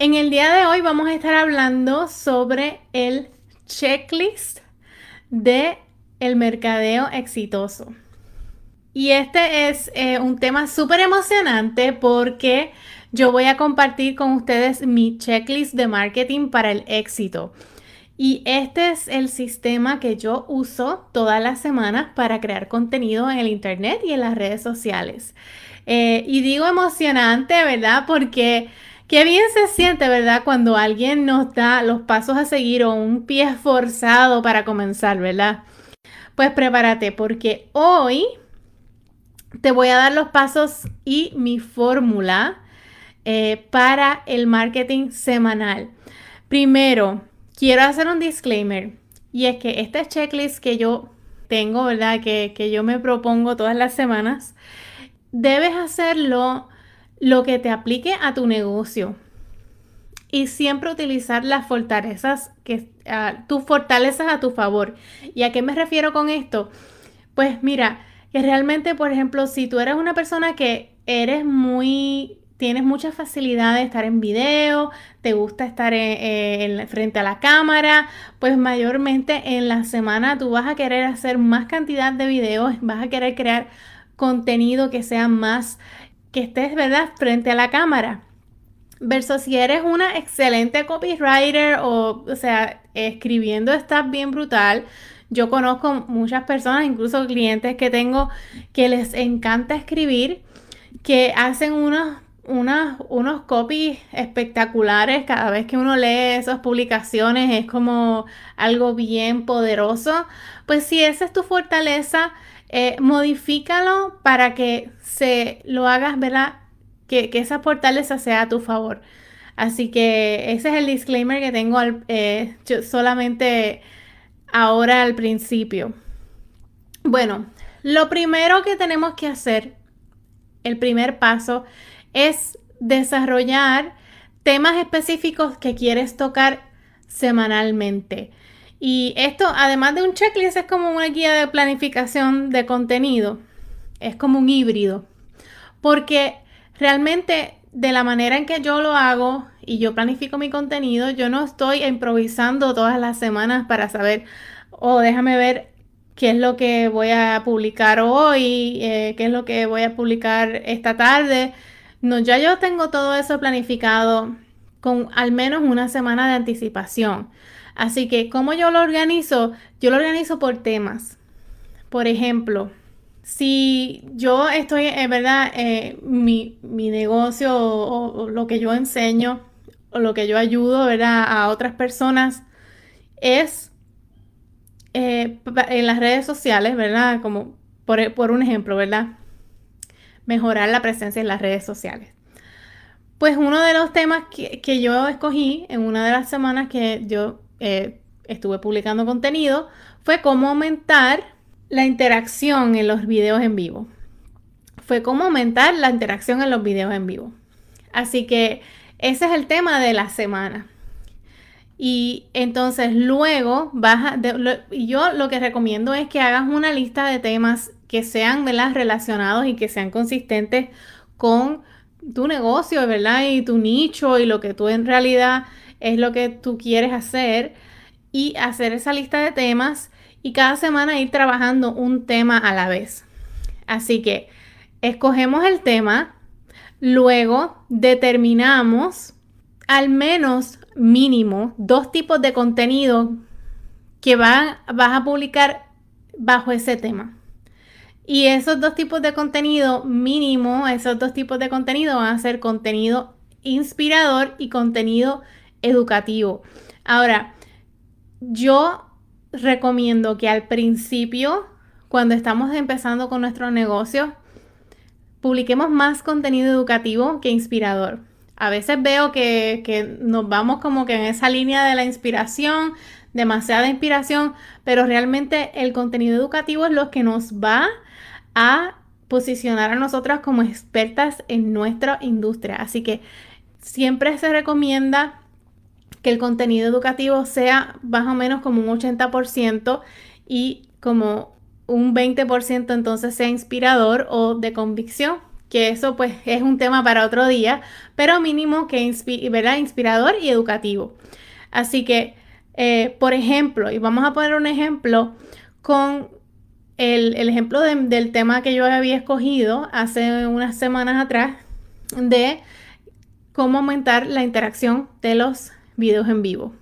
En el día de hoy vamos a estar hablando sobre el checklist de el mercadeo exitoso. Y este es eh, un tema súper emocionante porque yo voy a compartir con ustedes mi checklist de marketing para el éxito. Y este es el sistema que yo uso todas las semanas para crear contenido en el Internet y en las redes sociales. Eh, y digo emocionante, ¿verdad? Porque Qué bien se siente, ¿verdad? Cuando alguien nos da los pasos a seguir o un pie esforzado para comenzar, ¿verdad? Pues prepárate porque hoy te voy a dar los pasos y mi fórmula eh, para el marketing semanal. Primero, quiero hacer un disclaimer y es que este checklist que yo tengo, ¿verdad? Que, que yo me propongo todas las semanas, debes hacerlo lo que te aplique a tu negocio. Y siempre utilizar las fortalezas que tus fortalezas a tu favor. ¿Y a qué me refiero con esto? Pues mira, que realmente, por ejemplo, si tú eres una persona que eres muy tienes mucha facilidad de estar en video, te gusta estar en, frente a la cámara, pues mayormente en la semana tú vas a querer hacer más cantidad de videos, vas a querer crear contenido que sea más que estés, ¿verdad?, frente a la cámara. Versus si eres una excelente copywriter o, o sea, escribiendo estás bien brutal. Yo conozco muchas personas, incluso clientes que tengo, que les encanta escribir, que hacen unos, unos, unos copies espectaculares. Cada vez que uno lee esas publicaciones es como algo bien poderoso. Pues si esa es tu fortaleza, eh, modifícalo para que se lo hagas, ¿verdad? Que, esa fortaleza sea a tu favor. Así que ese es el disclaimer que tengo eh, solamente ahora al principio. Bueno, lo primero que tenemos que hacer, el primer paso, es desarrollar temas específicos que quieres tocar semanalmente. Y esto, además de un checklist, es como una guía de planificación de contenido. Es como un híbrido. Porque realmente de la manera en que yo lo hago y yo planifico mi contenido, yo no estoy improvisando todas las semanas para saber, oh, déjame ver qué es lo que voy a publicar hoy, eh, qué es lo que voy a publicar esta tarde. No, ya yo tengo todo eso planificado con al menos una semana de anticipación. Así que, ¿cómo yo lo organizo? Yo lo organizo por temas. Por ejemplo, si yo estoy, en verdad, eh, mi, negocio o, lo que yo enseño o lo que yo ayudo, ¿verdad? A otras personas es eh, en las redes sociales, ¿verdad? Como por, un ejemplo, ¿verdad? Mejorar la presencia en las redes sociales. Pues uno de los temas que, que yo escogí en una de las semanas que yo eh, estuve publicando contenido fue cómo aumentar la interacción en los videos en vivo. Fue cómo aumentar la interacción en los videos en vivo. Así que ese es el tema de la semana. Y entonces luego vas yo lo que recomiendo es que hagas una lista de temas que sean relacionados y que sean consistentes con tu negocio, ¿verdad? Y tu nicho y lo que tú en realidad es lo que tú quieres hacer y hacer esa lista de temas y cada semana ir trabajando un tema a la vez. Así que escogemos el tema, luego determinamos al menos mínimo dos tipos de contenido que van, vas a publicar bajo ese tema. Y esos dos tipos de contenido mínimo, esos dos tipos de contenido van a ser contenido inspirador y contenido educativo. Ahora, yo recomiendo que al principio, cuando estamos empezando con nuestro negocio, publiquemos más contenido educativo que inspirador. a veces veo que, que nos vamos como que en esa línea de la inspiración, demasiada inspiración, pero realmente el contenido educativo es lo que nos va a posicionar a nosotras como expertas en nuestra industria. Así que siempre se recomienda que el contenido educativo sea más o menos como un 80% y como un 20% entonces sea inspirador o de convicción, que eso pues es un tema para otro día, pero mínimo que inspirador y educativo. Así que, eh, por ejemplo, y vamos a poner un ejemplo con el, ejemplo del tema que yo había escogido hace unas semanas atrás de cómo aumentar la interacción de los videos en vivo.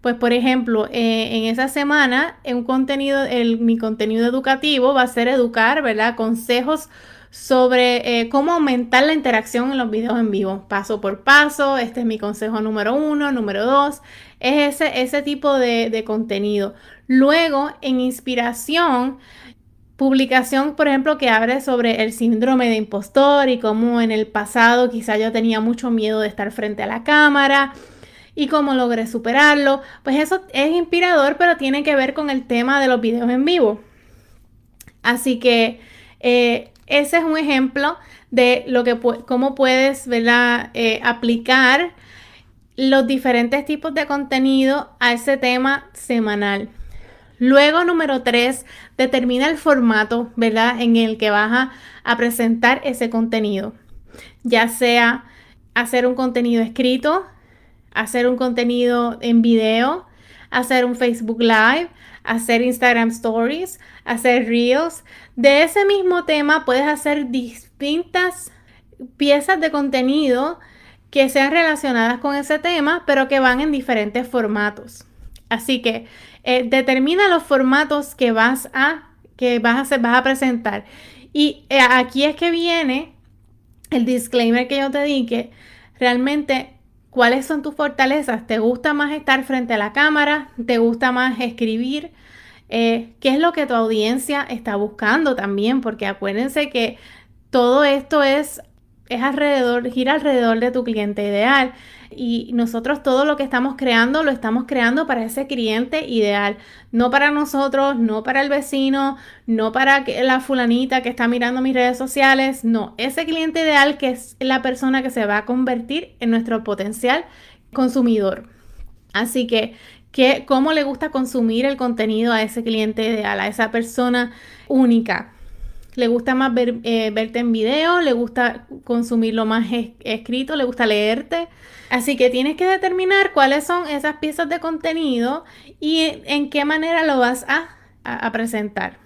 Pues por ejemplo, eh, en esa semana, un contenido, el, mi contenido educativo va a ser educar, ¿verdad? Consejos sobre eh, cómo aumentar la interacción en los videos en vivo, paso por paso. Este es mi consejo número uno, número dos. Es ese, ese tipo de, de contenido. Luego, en inspiración, publicación, por ejemplo, que abre sobre el síndrome de impostor y cómo en el pasado quizá yo tenía mucho miedo de estar frente a la cámara y cómo logré superarlo. Pues eso es inspirador, pero tiene que ver con el tema de los videos en vivo. Así que eh, ese es un ejemplo de lo que cómo puedes eh, aplicar los diferentes tipos de contenido a ese tema semanal. Luego, número tres, determina el formato. En el que vas a presentar ese contenido. Ya sea hacer un contenido escrito, hacer un contenido en video, hacer un Facebook Live, hacer Instagram Stories, hacer Reels. De ese mismo tema puedes hacer distintas piezas de contenido que sean relacionadas con ese tema, pero que van en diferentes formatos. Así que eh, determina los formatos que vas a, que vas a, presentar. Y eh, aquí es que viene el disclaimer que yo te di, que realmente ¿Cuáles son tus fortalezas? ¿Te gusta más estar frente a la cámara? ¿Te gusta más escribir? Eh, ¿Qué es lo que tu audiencia está buscando también? Porque acuérdense que todo esto es, es alrededor, gira alrededor de tu cliente ideal y nosotros todo lo que estamos creando lo estamos creando para ese cliente ideal, no para nosotros, no para el vecino, no para la fulanita que está mirando mis redes sociales, no, ese cliente ideal que es la persona que se va a convertir en nuestro potencial consumidor. Así que, ¿qué, ¿cómo le gusta consumir el contenido a ese cliente ideal, a esa persona única? Le gusta más eh, verte en video, le gusta consumirlo más escrito, le gusta leerte. Así que tienes que determinar cuáles son esas piezas de contenido y en qué manera lo vas a, presentar.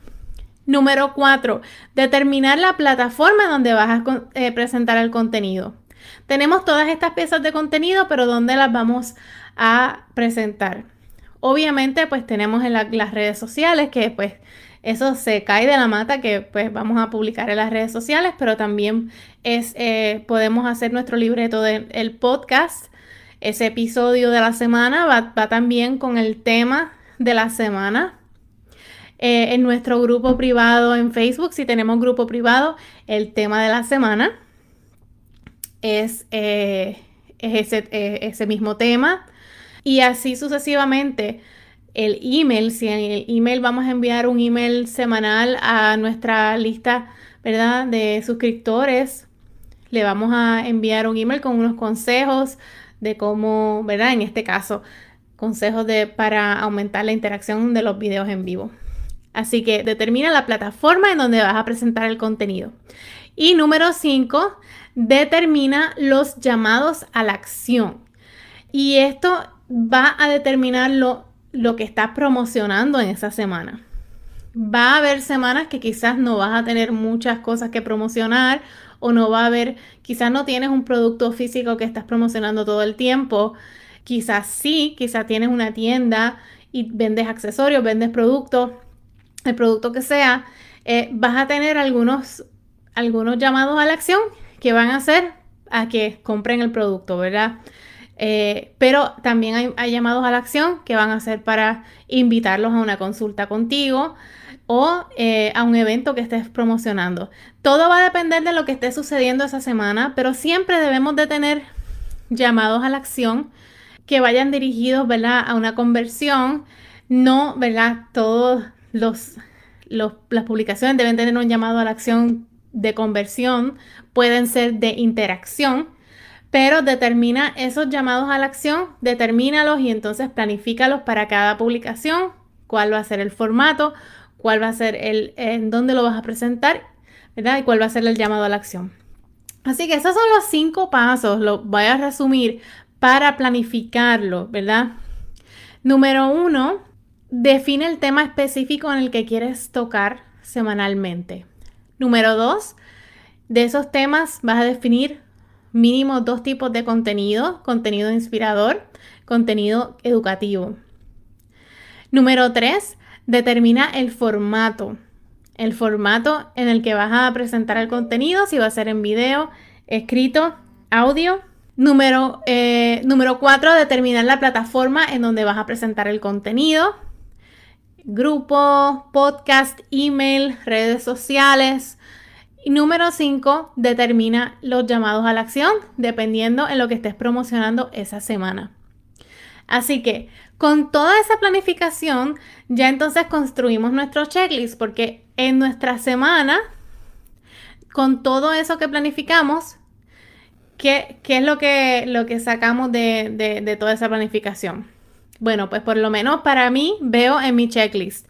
Número cuatro, determinar la plataforma donde vas a eh, presentar el contenido. Tenemos todas estas piezas de contenido, pero ¿dónde las vamos a presentar? Obviamente, pues tenemos en las redes sociales, que pues eso se cae de la mata que pues vamos a publicar en las redes sociales, pero también es, eh, podemos hacer nuestro libreto del podcast. Ese episodio de la semana va, también con el tema de la semana. Eh, en nuestro grupo privado en Facebook, si tenemos grupo privado, el tema de la semana es, eh, ese, ese mismo tema. Y así sucesivamente el email, si en el email vamos a enviar un email semanal a nuestra lista, ¿verdad? De suscriptores, le vamos a enviar un email con unos consejos de cómo, ¿verdad? En este caso, consejos de, para aumentar la interacción de los videos en vivo. Así que determina la plataforma en donde vas a presentar el contenido. Y número 5, determina los llamados a la acción. Y esto va a determinar lo lo que estás promocionando en esa semana. Va a haber semanas que quizás no vas a tener muchas cosas que promocionar o no va a haber, quizás no tienes un producto físico que estás promocionando todo el tiempo. Quizás sí, quizás tienes una tienda y vendes accesorios, vendes productos, el producto que sea. Eh, vas a tener algunos, algunos llamados a la acción que van a hacer a que compren el producto, ¿verdad? Eh, pero también hay, llamados a la acción que van a ser para invitarlos a una consulta contigo o eh, a un evento que estés promocionando. Todo va a depender de lo que esté sucediendo esa semana, pero siempre debemos de tener llamados a la acción que vayan dirigidos, ¿verdad? A una conversión. No, ¿verdad? Todos los, las publicaciones deben tener un llamado a la acción de conversión, pueden ser de interacción, pero determina esos llamados a la acción, determínalos y entonces planifícalos para cada publicación, cuál va a ser el formato, cuál va a ser el, en dónde lo vas a presentar, ¿verdad? Y cuál va a ser el llamado a la acción. Así que esos son los cinco pasos, lo voy a resumir para planificarlo, ¿verdad? Número uno, define el tema específico en el que quieres tocar semanalmente. Número dos, de esos temas vas a definir mínimo dos tipos de contenido, contenido inspirador, contenido educativo. Número tres, determina el formato el formato en el que vas a presentar el contenido, si va a ser en video, escrito, audio. Número, eh, número cuatro, determinar la plataforma en donde vas a presentar el contenido. Grupo, podcast, email, redes sociales. Y número cinco, determina los llamados a la acción dependiendo en lo que estés promocionando esa semana. Así que con toda esa planificación, ya entonces construimos nuestro checklist porque en nuestra semana, con todo eso que planificamos, ¿qué, es lo que, lo que sacamos de, de toda esa planificación? Bueno, pues por lo menos para mí veo en mi checklist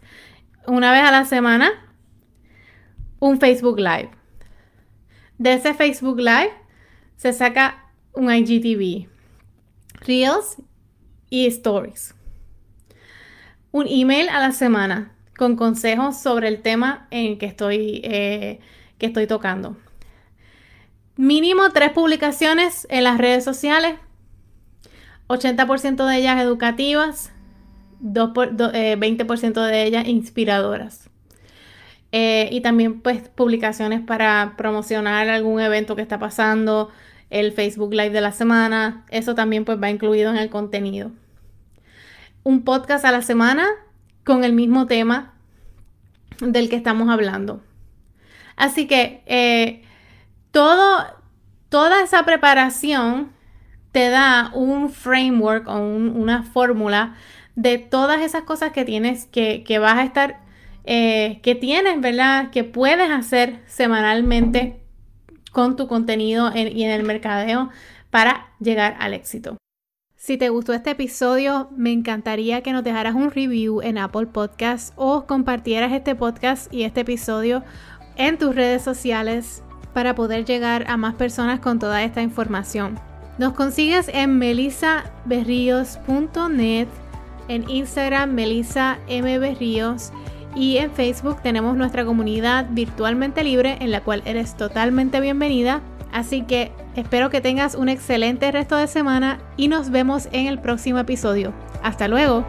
una vez a la semana un Facebook Live. De ese Facebook Live se saca un IGTV, Reels y Stories. Un email a la semana con consejos sobre el tema en que estoy, eh, que estoy tocando. Mínimo tres publicaciones en las redes sociales, 80% de ellas educativas, 20% eh, de ellas inspiradoras. Eh, y también pues publicaciones para promocionar algún evento que está pasando, el Facebook Live de la semana, eso también pues va incluido en el contenido. Un podcast a la semana con el mismo tema del que estamos hablando. Así que eh, todo, toda esa preparación te da un framework o una fórmula de todas esas cosas que tienes, que, vas a estar, eh, que tienes, ¿verdad? Que puedes hacer semanalmente con tu contenido y en el mercadeo para llegar al éxito. Si te gustó este episodio, me encantaría que nos dejaras un review en Apple Podcasts o compartieras este podcast y este episodio en tus redes sociales para poder llegar a más personas con toda esta información. Nos consigues en melisaberrios.net, en Instagram Melisa M. y en Facebook tenemos nuestra comunidad virtualmente libre en la cual eres totalmente bienvenida Así que espero que tengas un excelente resto de semana y nos vemos en el próximo episodio. Hasta luego.